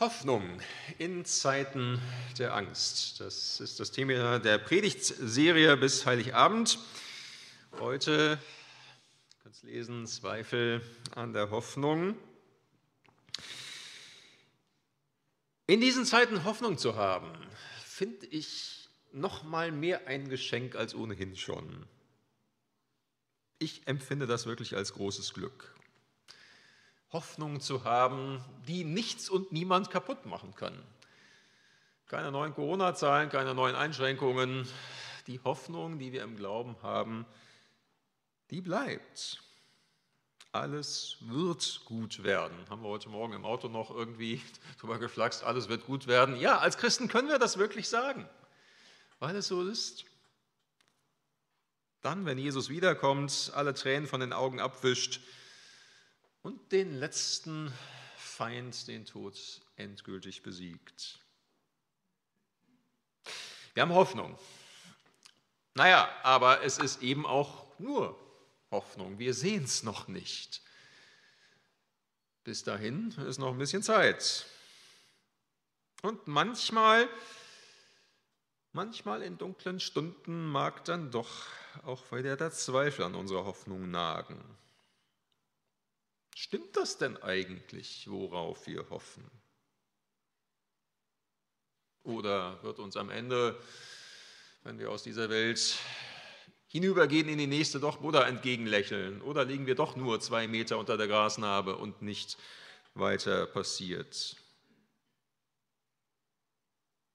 Hoffnung in Zeiten der Angst. Das ist das Thema der Predigtserie bis Heiligabend. Heute, es lesen, Zweifel an der Hoffnung. In diesen Zeiten Hoffnung zu haben, finde ich noch mal mehr ein Geschenk als ohnehin schon. Ich empfinde das wirklich als großes Glück. Hoffnung zu haben, die nichts und niemand kaputt machen kann. Keine neuen Corona-Zahlen, keine neuen Einschränkungen. Die Hoffnung, die wir im Glauben haben, die bleibt. Alles wird gut werden. Haben wir heute Morgen im Auto noch irgendwie drüber geflaxt, alles wird gut werden. Ja, als Christen können wir das wirklich sagen, weil es so ist. Dann, wenn Jesus wiederkommt, alle Tränen von den Augen abwischt, und den letzten Feind, den Tod, endgültig besiegt. Wir haben Hoffnung. Naja, aber es ist eben auch nur Hoffnung. Wir sehen es noch nicht. Bis dahin ist noch ein bisschen Zeit. Und manchmal, manchmal in dunklen Stunden mag dann doch auch wieder der Zweifel an unserer Hoffnung nagen. Stimmt das denn eigentlich, worauf wir hoffen? Oder wird uns am Ende, wenn wir aus dieser Welt hinübergehen in die nächste, doch Buddha entgegenlächeln? Oder liegen wir doch nur zwei Meter unter der Grasnarbe und nicht weiter passiert?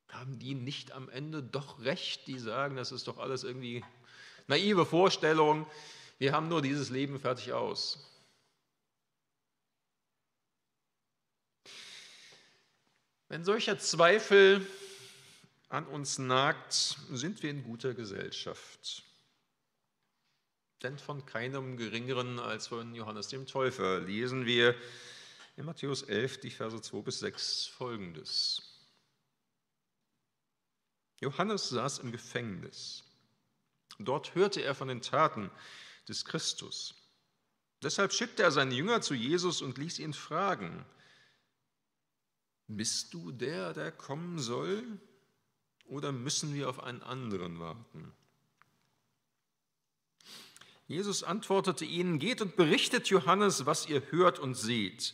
Haben die nicht am Ende doch recht, die sagen, das ist doch alles irgendwie naive Vorstellung, wir haben nur dieses Leben fertig aus? Wenn solcher Zweifel an uns nagt, sind wir in guter Gesellschaft. Denn von keinem Geringeren als von Johannes dem Täufer lesen wir in Matthäus 11, die Verse 2 bis 6 folgendes. Johannes saß im Gefängnis. Dort hörte er von den Taten des Christus. Deshalb schickte er seine Jünger zu Jesus und ließ ihn fragen, bist du der, der kommen soll, oder müssen wir auf einen anderen warten? Jesus antwortete ihnen, geht und berichtet Johannes, was ihr hört und seht.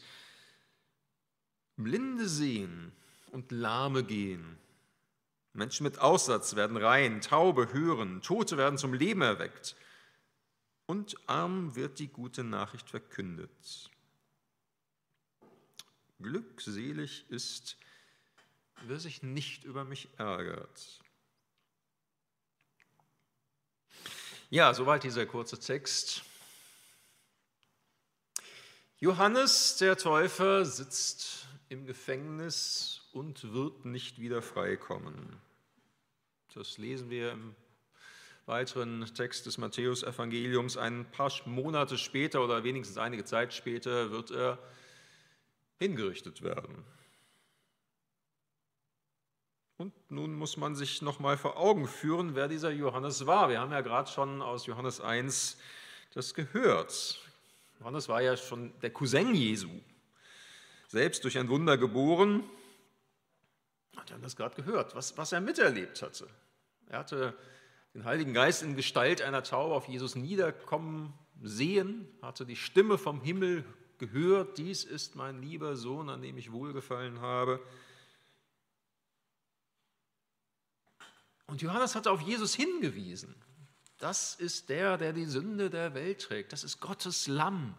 Blinde sehen und Lahme gehen. Menschen mit Aussatz werden rein, Taube hören, Tote werden zum Leben erweckt. Und arm wird die gute Nachricht verkündet. Glückselig ist, wer sich nicht über mich ärgert. Ja, soweit dieser kurze Text. Johannes der Täufer sitzt im Gefängnis und wird nicht wieder freikommen. Das lesen wir im weiteren Text des Matthäus-Evangeliums. Ein paar Monate später oder wenigstens einige Zeit später wird er hingerichtet werden. Und nun muss man sich noch mal vor Augen führen, wer dieser Johannes war. Wir haben ja gerade schon aus Johannes 1 das gehört. Johannes war ja schon der Cousin Jesu, selbst durch ein Wunder geboren. Wir haben das gerade gehört, was, was er miterlebt hatte. Er hatte den Heiligen Geist in Gestalt einer Taube auf Jesus niederkommen sehen, hatte die Stimme vom Himmel gehört, dies ist mein lieber Sohn, an dem ich wohlgefallen habe. Und Johannes hat auf Jesus hingewiesen. Das ist der, der die Sünde der Welt trägt. Das ist Gottes Lamm,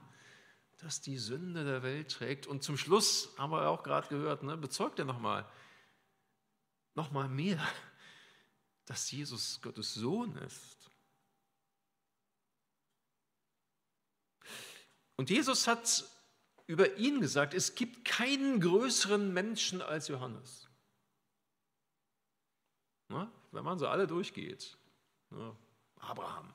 das die Sünde der Welt trägt. Und zum Schluss haben wir auch gerade gehört, ne, bezeugt er nochmal, nochmal mehr, dass Jesus Gottes Sohn ist. Und Jesus hat über ihn gesagt, es gibt keinen größeren Menschen als Johannes. Na, wenn man so alle durchgeht. Na, Abraham,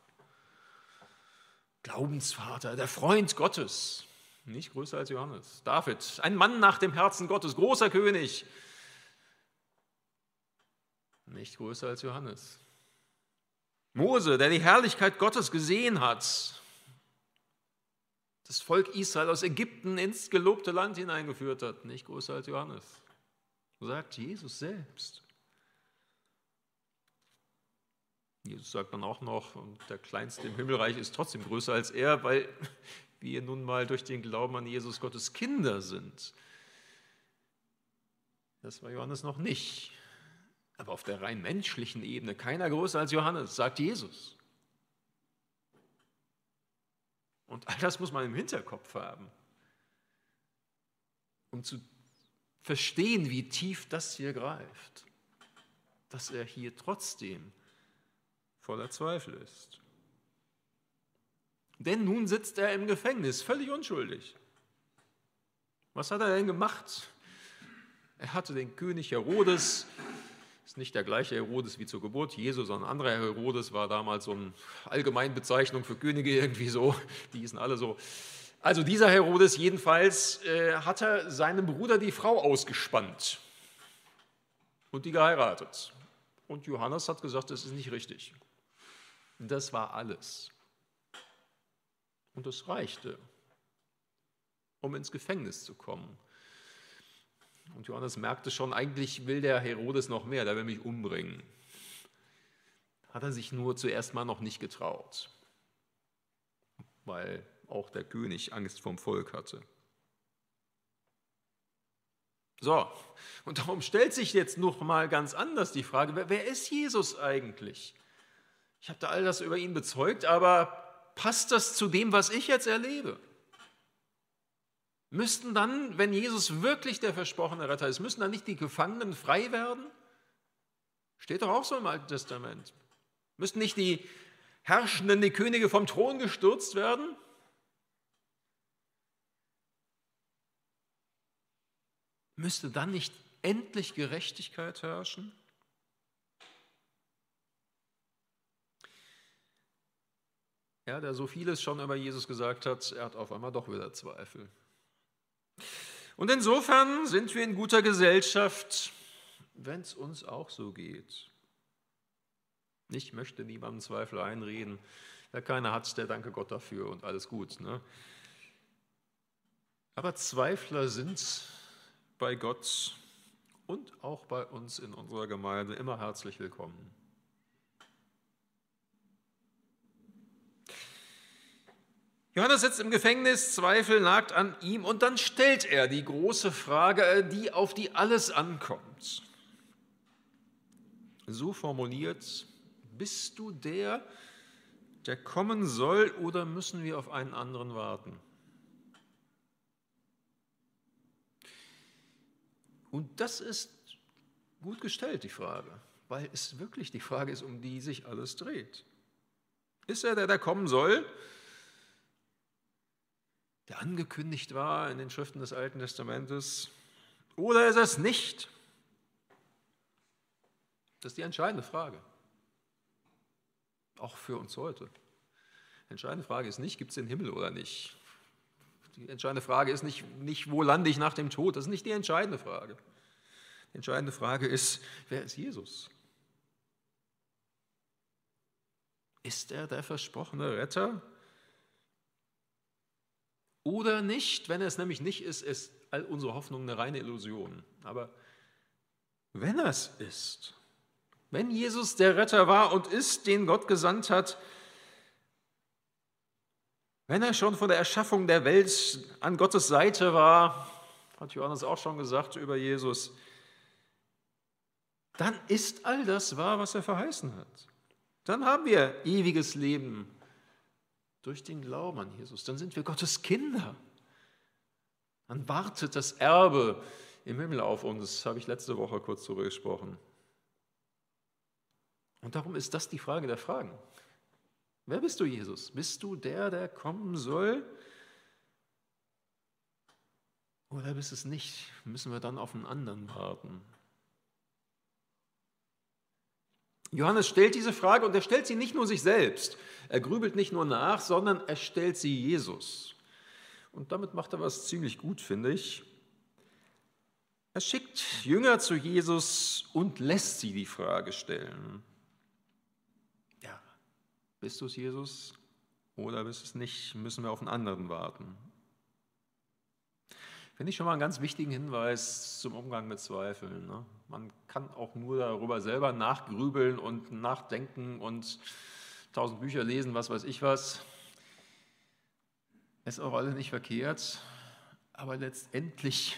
Glaubensvater, der Freund Gottes, nicht größer als Johannes. David, ein Mann nach dem Herzen Gottes, großer König, nicht größer als Johannes. Mose, der die Herrlichkeit Gottes gesehen hat, das Volk Israel aus Ägypten ins gelobte Land hineingeführt hat, nicht größer als Johannes. sagt Jesus selbst. Jesus sagt dann auch noch, und der Kleinste im Himmelreich ist trotzdem größer als er, weil wir nun mal durch den Glauben an Jesus Gottes Kinder sind. Das war Johannes noch nicht. Aber auf der rein menschlichen Ebene keiner größer als Johannes, sagt Jesus. Und all das muss man im Hinterkopf haben, um zu verstehen, wie tief das hier greift, dass er hier trotzdem voller Zweifel ist. Denn nun sitzt er im Gefängnis, völlig unschuldig. Was hat er denn gemacht? Er hatte den König Herodes, ist nicht der gleiche Herodes wie zur Geburt Jesu, sondern ein anderer Herodes war damals so eine Allgemeinbezeichnung für Könige irgendwie so, die hießen alle so. Also dieser Herodes jedenfalls äh, hatte seinem Bruder die Frau ausgespannt und die geheiratet. Und Johannes hat gesagt, das ist nicht richtig. Das war alles. Und das reichte, um ins Gefängnis zu kommen. Und Johannes merkte schon, eigentlich will der Herodes noch mehr, der will mich umbringen. Hat er sich nur zuerst mal noch nicht getraut, weil auch der König Angst vom Volk hatte. So, und darum stellt sich jetzt noch mal ganz anders die Frage, wer, wer ist Jesus eigentlich? Ich habe da all das über ihn bezeugt, aber passt das zu dem, was ich jetzt erlebe? Müssten dann, wenn Jesus wirklich der versprochene Retter ist, müssen dann nicht die Gefangenen frei werden? Steht doch auch so im Alten Testament. Müssten nicht die Herrschenden, die Könige vom Thron gestürzt werden? Müsste dann nicht endlich Gerechtigkeit herrschen? Ja, der so vieles schon über Jesus gesagt hat, er hat auf einmal doch wieder Zweifel. Und insofern sind wir in guter Gesellschaft, wenn es uns auch so geht. Ich möchte niemandem Zweifel einreden. Wer keiner hat, der danke Gott dafür und alles gut. Ne? Aber Zweifler sind bei Gott und auch bei uns in unserer Gemeinde immer herzlich willkommen. Johannes sitzt im Gefängnis, Zweifel nagt an ihm und dann stellt er die große Frage, die auf die alles ankommt. So formuliert, bist du der, der kommen soll oder müssen wir auf einen anderen warten? Und das ist gut gestellt, die Frage, weil es wirklich die Frage ist, um die sich alles dreht. Ist er der, der kommen soll? Der angekündigt war in den Schriften des Alten Testamentes, oder ist es nicht? Das ist die entscheidende Frage. Auch für uns heute. Die entscheidende Frage ist nicht, gibt es den Himmel oder nicht? Die entscheidende Frage ist nicht, nicht, wo lande ich nach dem Tod? Das ist nicht die entscheidende Frage. Die entscheidende Frage ist, wer ist Jesus? Ist er der versprochene Retter? Oder nicht, wenn er es nämlich nicht ist, ist all unsere Hoffnung eine reine Illusion. Aber wenn er es ist, wenn Jesus der Retter war und ist, den Gott gesandt hat, wenn er schon von der Erschaffung der Welt an Gottes Seite war, hat Johannes auch schon gesagt über Jesus, dann ist all das wahr, was er verheißen hat. Dann haben wir ewiges Leben durch den Glauben an Jesus. Dann sind wir Gottes Kinder. Dann wartet das Erbe im Himmel auf uns. Habe ich letzte Woche kurz darüber gesprochen. Und darum ist das die Frage der Fragen. Wer bist du, Jesus? Bist du der, der kommen soll? Oder bist es nicht? Müssen wir dann auf einen anderen warten? Johannes stellt diese Frage und er stellt sie nicht nur sich selbst. Er grübelt nicht nur nach, sondern er stellt sie Jesus. Und damit macht er was ziemlich gut, finde ich. Er schickt Jünger zu Jesus und lässt sie die Frage stellen. Ja, bist du es, Jesus? Oder bist du es nicht? Müssen wir auf einen anderen warten? Finde ich schon mal einen ganz wichtigen Hinweis zum Umgang mit Zweifeln. Ne? Man kann auch nur darüber selber nachgrübeln und nachdenken und tausend Bücher lesen, was weiß ich was. Ist auch alle nicht verkehrt, aber letztendlich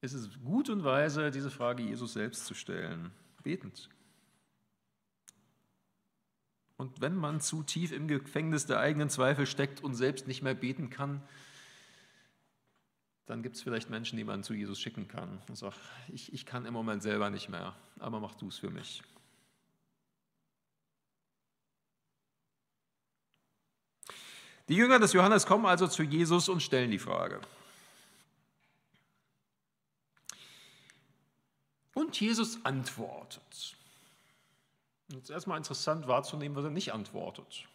ist es gut und weise, diese Frage Jesus selbst zu stellen, betend. Und wenn man zu tief im Gefängnis der eigenen Zweifel steckt und selbst nicht mehr beten kann, dann gibt es vielleicht Menschen, die man zu Jesus schicken kann und sagt, ich, ich kann im Moment selber nicht mehr, aber mach du es für mich. Die Jünger des Johannes kommen also zu Jesus und stellen die Frage. Und Jesus antwortet. Ist erstmal interessant wahrzunehmen, was er nicht antwortet.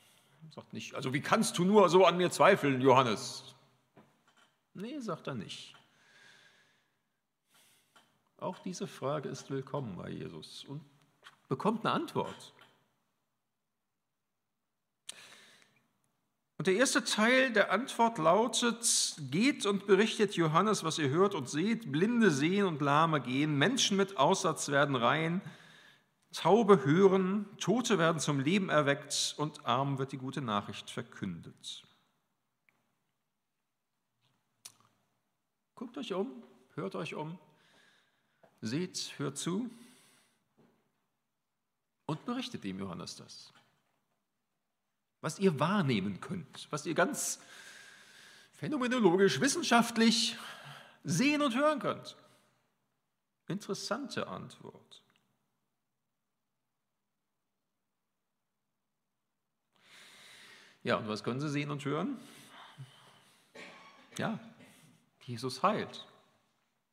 Er sagt nicht, also wie kannst du nur so an mir zweifeln, Johannes? Nee, sagt er nicht. Auch diese Frage ist willkommen bei Jesus und bekommt eine Antwort. Und der erste Teil der Antwort lautet, geht und berichtet Johannes, was ihr hört und seht, Blinde sehen und Lahme gehen, Menschen mit Aussatz werden rein, Taube hören, Tote werden zum Leben erweckt und Armen wird die gute Nachricht verkündet. Guckt euch um, hört euch um, seht, hört zu und berichtet dem Johannes das was ihr wahrnehmen könnt, was ihr ganz phänomenologisch, wissenschaftlich sehen und hören könnt. Interessante Antwort. Ja, und was können Sie sehen und hören? Ja, Jesus heilt.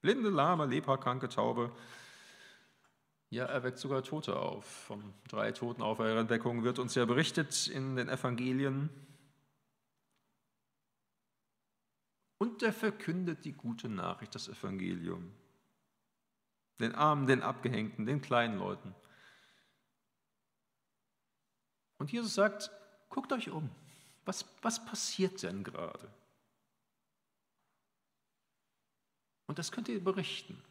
Blinde, Lahme, Leprakranke, Taube, ja, er weckt sogar Tote auf. Von drei Toten auf Auferweckungen wird uns ja berichtet in den Evangelien. Und er verkündet die gute Nachricht, das Evangelium. Den Armen, den Abgehängten, den kleinen Leuten. Und Jesus sagt, guckt euch um. Was, was passiert denn gerade? Und das könnt ihr berichten.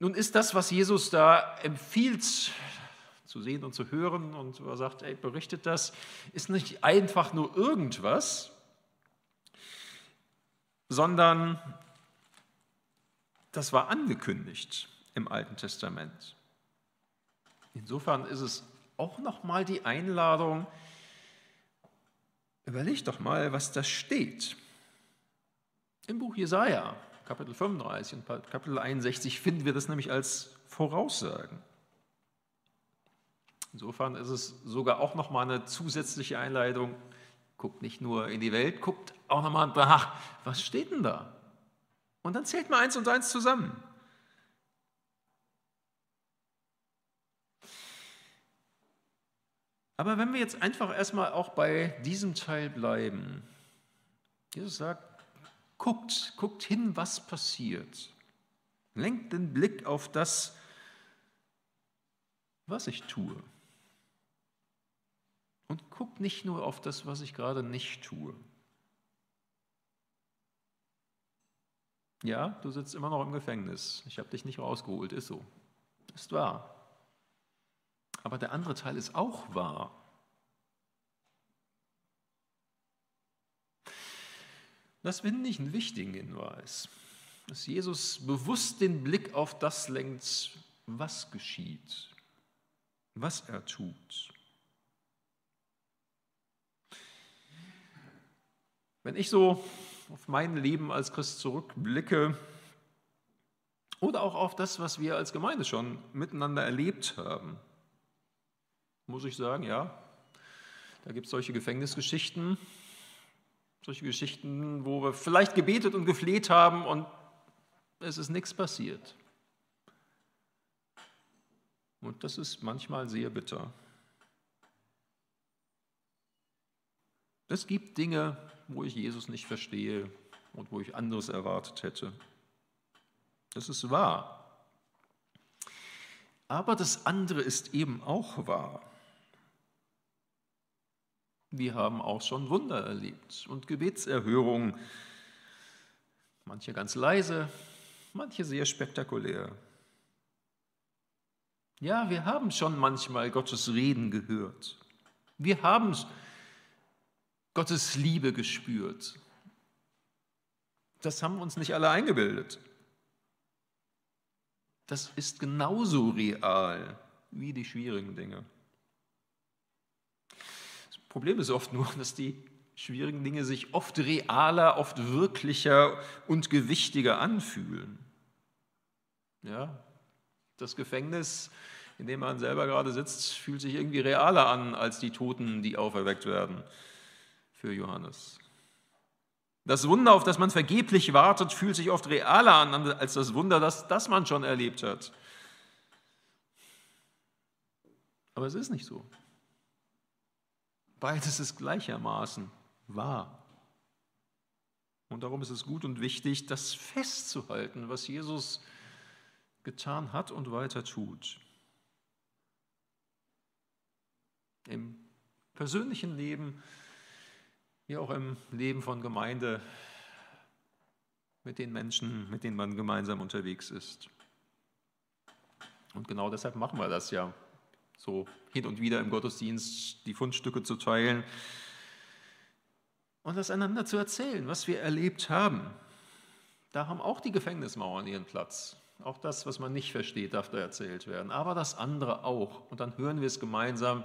Nun ist das, was Jesus da empfiehlt, zu sehen und zu hören und er sagt, ey, berichtet das, ist nicht einfach nur irgendwas, sondern das war angekündigt im Alten Testament. Insofern ist es auch nochmal die Einladung, überleg doch mal, was da steht. Im Buch Jesaja, Kapitel 35 und Kapitel 61 finden wir das nämlich als Voraussagen. Insofern ist es sogar auch nochmal eine zusätzliche Einleitung. Guckt nicht nur in die Welt, guckt auch nochmal nach, was steht denn da? Und dann zählt mal eins und eins zusammen. Aber wenn wir jetzt einfach erstmal auch bei diesem Teil bleiben, Jesus sagt, Guckt, guckt hin, was passiert. Lenkt den Blick auf das, was ich tue. Und guckt nicht nur auf das, was ich gerade nicht tue. Ja, du sitzt immer noch im Gefängnis. Ich habe dich nicht rausgeholt, ist so. Ist wahr. Aber der andere Teil ist auch wahr. Das finde ich einen wichtigen Hinweis, dass Jesus bewusst den Blick auf das lenkt, was geschieht, was er tut. Wenn ich so auf mein Leben als Christ zurückblicke oder auch auf das, was wir als Gemeinde schon miteinander erlebt haben, muss ich sagen, ja, da gibt es solche Gefängnisgeschichten, solche Geschichten, wo wir vielleicht gebetet und gefleht haben und es ist nichts passiert. Und das ist manchmal sehr bitter. Es gibt Dinge, wo ich Jesus nicht verstehe und wo ich anderes erwartet hätte. Das ist wahr. Aber das andere ist eben auch wahr. Wir haben auch schon Wunder erlebt und Gebetserhörungen, manche ganz leise, manche sehr spektakulär. Ja, wir haben schon manchmal Gottes Reden gehört. Wir haben Gottes Liebe gespürt. Das haben uns nicht alle eingebildet. Das ist genauso real wie die schwierigen Dinge. Problem ist oft nur, dass die schwierigen Dinge sich oft realer, oft wirklicher und gewichtiger anfühlen. Ja, das Gefängnis, in dem man selber gerade sitzt, fühlt sich irgendwie realer an als die Toten, die auferweckt werden für Johannes. Das Wunder, auf das man vergeblich wartet, fühlt sich oft realer an als das Wunder, das, das man schon erlebt hat. Aber es ist nicht so. Beides ist gleichermaßen wahr. Und darum ist es gut und wichtig, das festzuhalten, was Jesus getan hat und weiter tut. Im persönlichen Leben, wie auch im Leben von Gemeinde, mit den Menschen, mit denen man gemeinsam unterwegs ist. Und genau deshalb machen wir das ja so hin und wieder im Gottesdienst die Fundstücke zu teilen und das einander zu erzählen, was wir erlebt haben. Da haben auch die Gefängnismauern ihren Platz. Auch das, was man nicht versteht, darf da erzählt werden. Aber das andere auch. Und dann hören wir es gemeinsam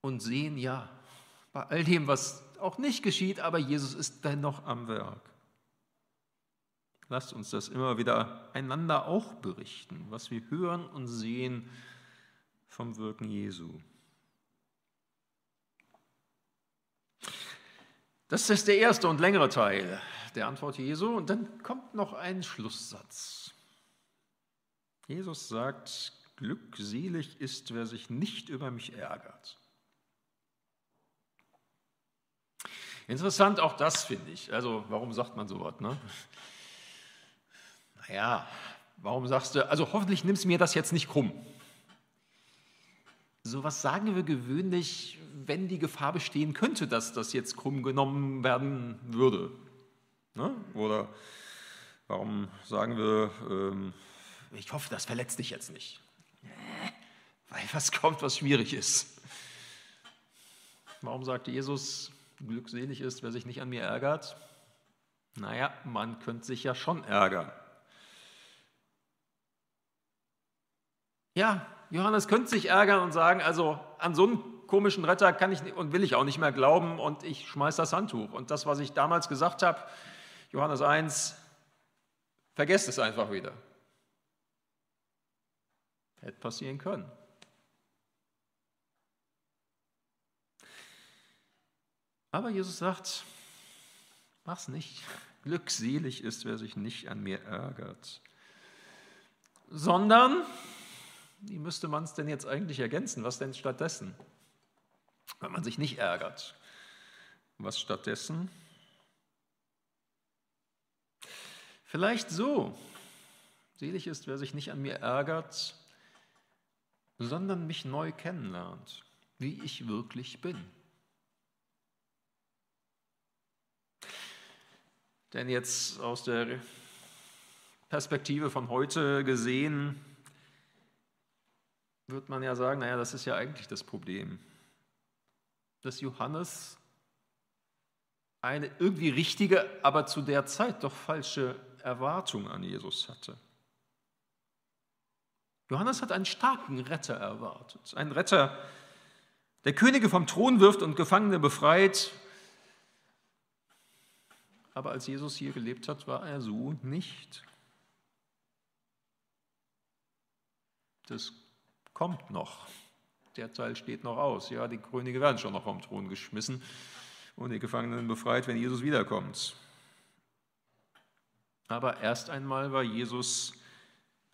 und sehen, ja, bei all dem, was auch nicht geschieht, aber Jesus ist dennoch am Werk. Lasst uns das immer wieder einander auch berichten, was wir hören und sehen vom Wirken Jesu. Das ist der erste und längere Teil der Antwort Jesu. Und dann kommt noch ein Schlusssatz. Jesus sagt, glückselig ist, wer sich nicht über mich ärgert. Interessant auch das, finde ich. Also warum sagt man sowas? Ne? Naja, warum sagst du, also hoffentlich nimmst du mir das jetzt nicht krumm. So was sagen wir gewöhnlich, wenn die Gefahr bestehen könnte, dass das jetzt krumm genommen werden würde. Ne? Oder warum sagen wir, ähm, ich hoffe, das verletzt dich jetzt nicht. Weil was kommt, was schwierig ist. Warum sagt Jesus, glückselig ist, wer sich nicht an mir ärgert? Naja, man könnte sich ja schon ärgern. Ja, Johannes könnte sich ärgern und sagen, also an so einen komischen Retter kann ich und will ich auch nicht mehr glauben und ich schmeiße das Handtuch. Und das, was ich damals gesagt habe, Johannes 1, vergesst es einfach wieder. Hätte passieren können. Aber Jesus sagt, mach's nicht. Glückselig ist, wer sich nicht an mir ärgert. Sondern wie müsste man es denn jetzt eigentlich ergänzen? Was denn stattdessen? Wenn man sich nicht ärgert. Was stattdessen? Vielleicht so. Selig ist, wer sich nicht an mir ärgert, sondern mich neu kennenlernt, wie ich wirklich bin. Denn jetzt aus der Perspektive von heute gesehen, wird man ja sagen, naja, das ist ja eigentlich das Problem, dass Johannes eine irgendwie richtige, aber zu der Zeit doch falsche Erwartung an Jesus hatte. Johannes hat einen starken Retter erwartet, einen Retter, der Könige vom Thron wirft und Gefangene befreit. Aber als Jesus hier gelebt hat, war er so nicht. Das kommt noch. Der Teil steht noch aus. Ja, die Könige werden schon noch vom Thron geschmissen und die Gefangenen befreit, wenn Jesus wiederkommt. Aber erst einmal war Jesus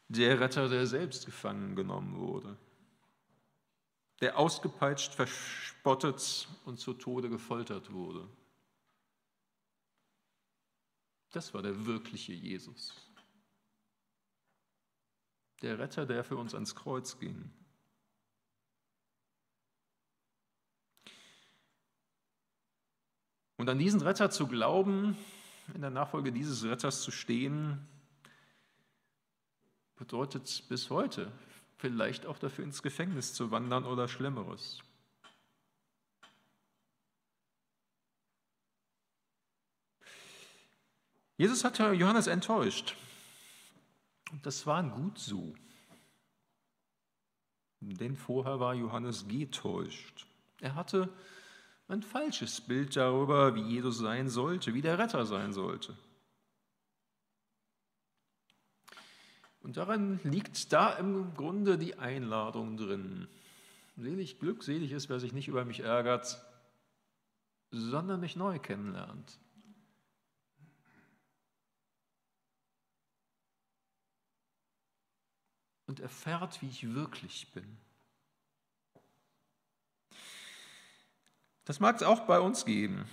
der Retter, der selbst gefangen genommen wurde, der ausgepeitscht, verspottet und zu Tode gefoltert wurde. Das war der wirkliche Jesus der Retter, der für uns ans Kreuz ging. Und an diesen Retter zu glauben, in der Nachfolge dieses Retters zu stehen, bedeutet bis heute vielleicht auch dafür ins Gefängnis zu wandern oder Schlimmeres. Jesus hat Johannes enttäuscht. Und das war gut so. Denn vorher war Johannes getäuscht. Er hatte ein falsches Bild darüber, wie Jesus sein sollte, wie der Retter sein sollte. Und daran liegt da im Grunde die Einladung drin. Selig, glückselig ist, wer sich nicht über mich ärgert, sondern mich neu kennenlernt. Und erfährt, wie ich wirklich bin. Das mag es auch bei uns geben.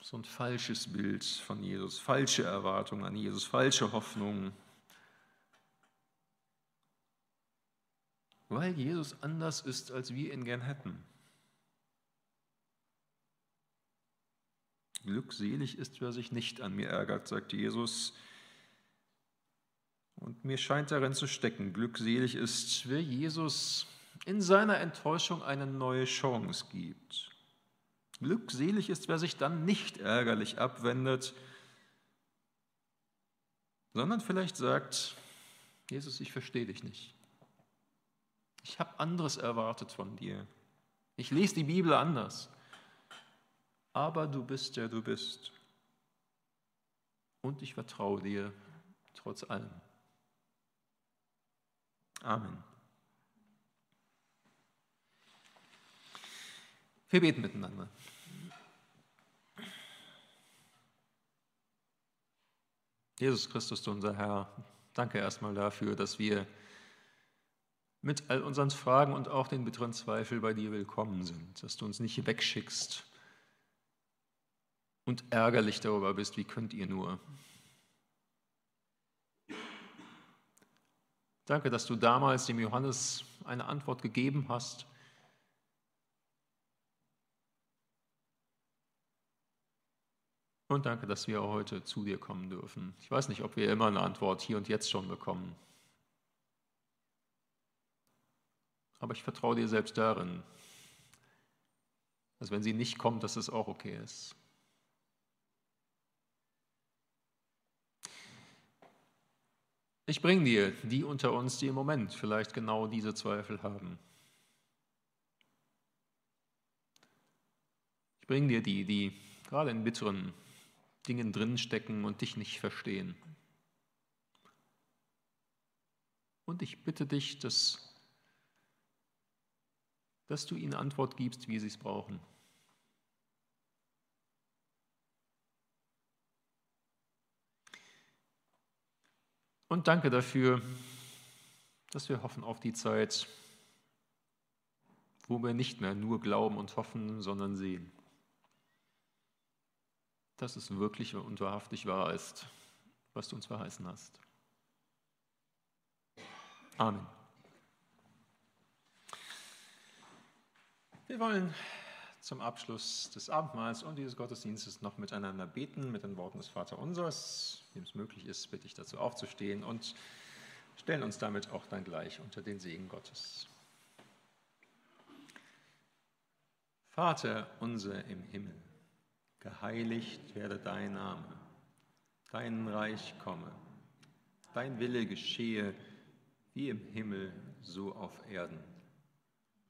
So ein falsches Bild von Jesus, falsche Erwartungen an Jesus, falsche Hoffnungen. Weil Jesus anders ist, als wir ihn gern hätten. Glückselig ist, wer sich nicht an mir ärgert, sagt Jesus. Und mir scheint darin zu stecken, glückselig ist, wer Jesus in seiner Enttäuschung eine neue Chance gibt. Glückselig ist, wer sich dann nicht ärgerlich abwendet, sondern vielleicht sagt, Jesus, ich verstehe dich nicht. Ich habe anderes erwartet von dir. Ich lese die Bibel anders. Aber du bist der du bist. Und ich vertraue dir trotz allem. Amen. Wir beten miteinander. Jesus Christus, unser Herr, danke erstmal dafür, dass wir mit all unseren Fragen und auch den bitteren Zweifeln bei dir willkommen sind, dass du uns nicht wegschickst und ärgerlich darüber bist, wie könnt ihr nur. Danke, dass du damals dem Johannes eine Antwort gegeben hast Und danke, dass wir heute zu dir kommen dürfen. Ich weiß nicht, ob wir immer eine Antwort hier und jetzt schon bekommen. Aber ich vertraue dir selbst darin, dass wenn sie nicht kommt, dass es auch okay ist. Ich bringe dir die unter uns, die im Moment vielleicht genau diese Zweifel haben. Ich bringe dir die, die gerade in bitteren Dingen drinstecken und dich nicht verstehen. Und ich bitte dich, dass, dass du ihnen Antwort gibst, wie sie es brauchen. Und danke dafür, dass wir hoffen auf die Zeit, wo wir nicht mehr nur glauben und hoffen, sondern sehen dass es wirklich und wahrhaftig wahr ist, was du uns verheißen hast. Amen. Wir wollen zum Abschluss des Abendmahls und dieses Gottesdienstes noch miteinander beten mit den Worten des Vaterunsers. Wem es möglich ist, bitte ich dazu aufzustehen und stellen uns damit auch dann gleich unter den Segen Gottes. Vater unser im Himmel geheiligt werde dein Name, dein Reich komme, dein Wille geschehe, wie im Himmel, so auf Erden.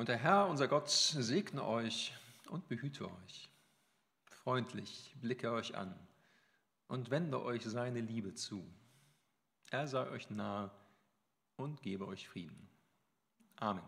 Und der Herr, unser Gott, segne euch und behüte euch. Freundlich blicke euch an und wende euch seine Liebe zu. Er sei euch nah und gebe euch Frieden. Amen.